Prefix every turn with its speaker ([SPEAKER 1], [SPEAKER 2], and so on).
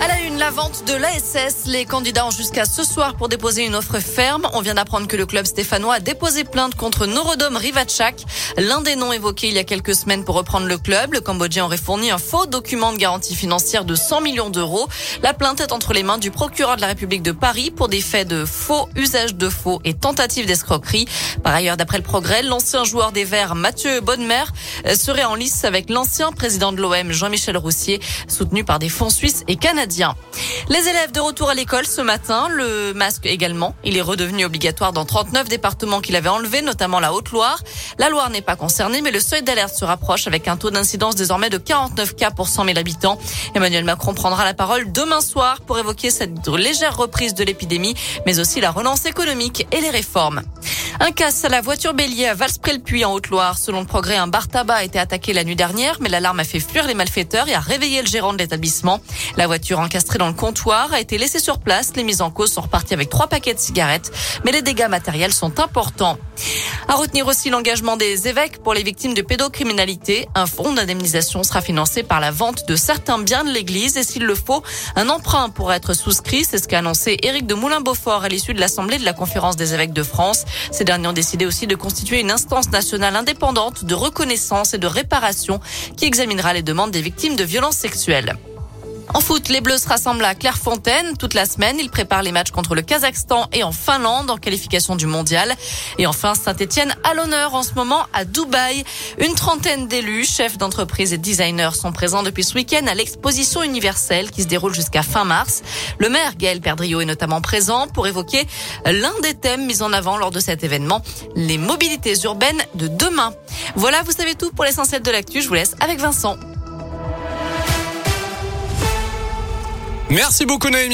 [SPEAKER 1] À la une, la vente de l'ASS. Les candidats ont jusqu'à ce soir pour déposer une offre ferme. On vient d'apprendre que le club stéphanois a déposé plainte contre Norodom Rivachak, l'un des noms évoqués il y a quelques semaines pour reprendre le club. Le Cambodgien aurait fourni un faux document de garantie financière de 100 millions d'euros. La plainte est entre les mains du procureur de la République de Paris pour des faits de faux, usage de faux et tentative d'escroquerie. Par ailleurs, d'après le progrès, l'ancien joueur des Verts, Mathieu Bonnemer, serait en lice avec l'ancien président de l'OM, Jean-Michel Roussier, soutenu par des fonds suisses et canadiens. Les élèves de retour à l'école ce matin, le masque également. Il est redevenu obligatoire dans 39 départements qu'il avait enlevé, notamment la Haute-Loire. La Loire n'est pas concernée, mais le seuil d'alerte se rapproche avec un taux d'incidence désormais de 49 cas pour 100 000 habitants. Emmanuel Macron prendra la parole demain soir pour évoquer cette légère reprise de l'épidémie, mais aussi la relance économique et les réformes. Un casse à la voiture bélier à Valspré-le-Puy en Haute-Loire. Selon le progrès, un bar tabac a été attaqué la nuit dernière, mais l'alarme a fait fuir les malfaiteurs et a réveillé le gérant de l'établissement. La voiture encastrée dans le comptoir a été laissée sur place. Les mises en cause sont reparties avec trois paquets de cigarettes, mais les dégâts matériels sont importants. À retenir aussi l'engagement des évêques pour les victimes de pédocriminalité. Un fonds d'indemnisation sera financé par la vente de certains biens de l'église et s'il le faut, un emprunt pourra être souscrit. C'est ce qu'a annoncé Éric de Moulin-Beaufort à l'issue de l'Assemblée de la Conférence des évêques de France. Ces derniers ont décidé aussi de constituer une instance nationale indépendante de reconnaissance et de réparation qui examinera les demandes des victimes de violences sexuelles. En foot, les Bleus se rassemblent à Clairefontaine toute la semaine. Ils préparent les matchs contre le Kazakhstan et en Finlande en qualification du mondial. Et enfin, Saint-Etienne à l'honneur en ce moment à Dubaï. Une trentaine d'élus, chefs d'entreprise et designers sont présents depuis ce week-end à l'exposition universelle qui se déroule jusqu'à fin mars. Le maire Gaël Perdriau est notamment présent pour évoquer l'un des thèmes mis en avant lors de cet événement, les mobilités urbaines de demain. Voilà, vous savez tout pour l'essentiel de l'actu. Je vous laisse avec Vincent.
[SPEAKER 2] Merci beaucoup Naomi.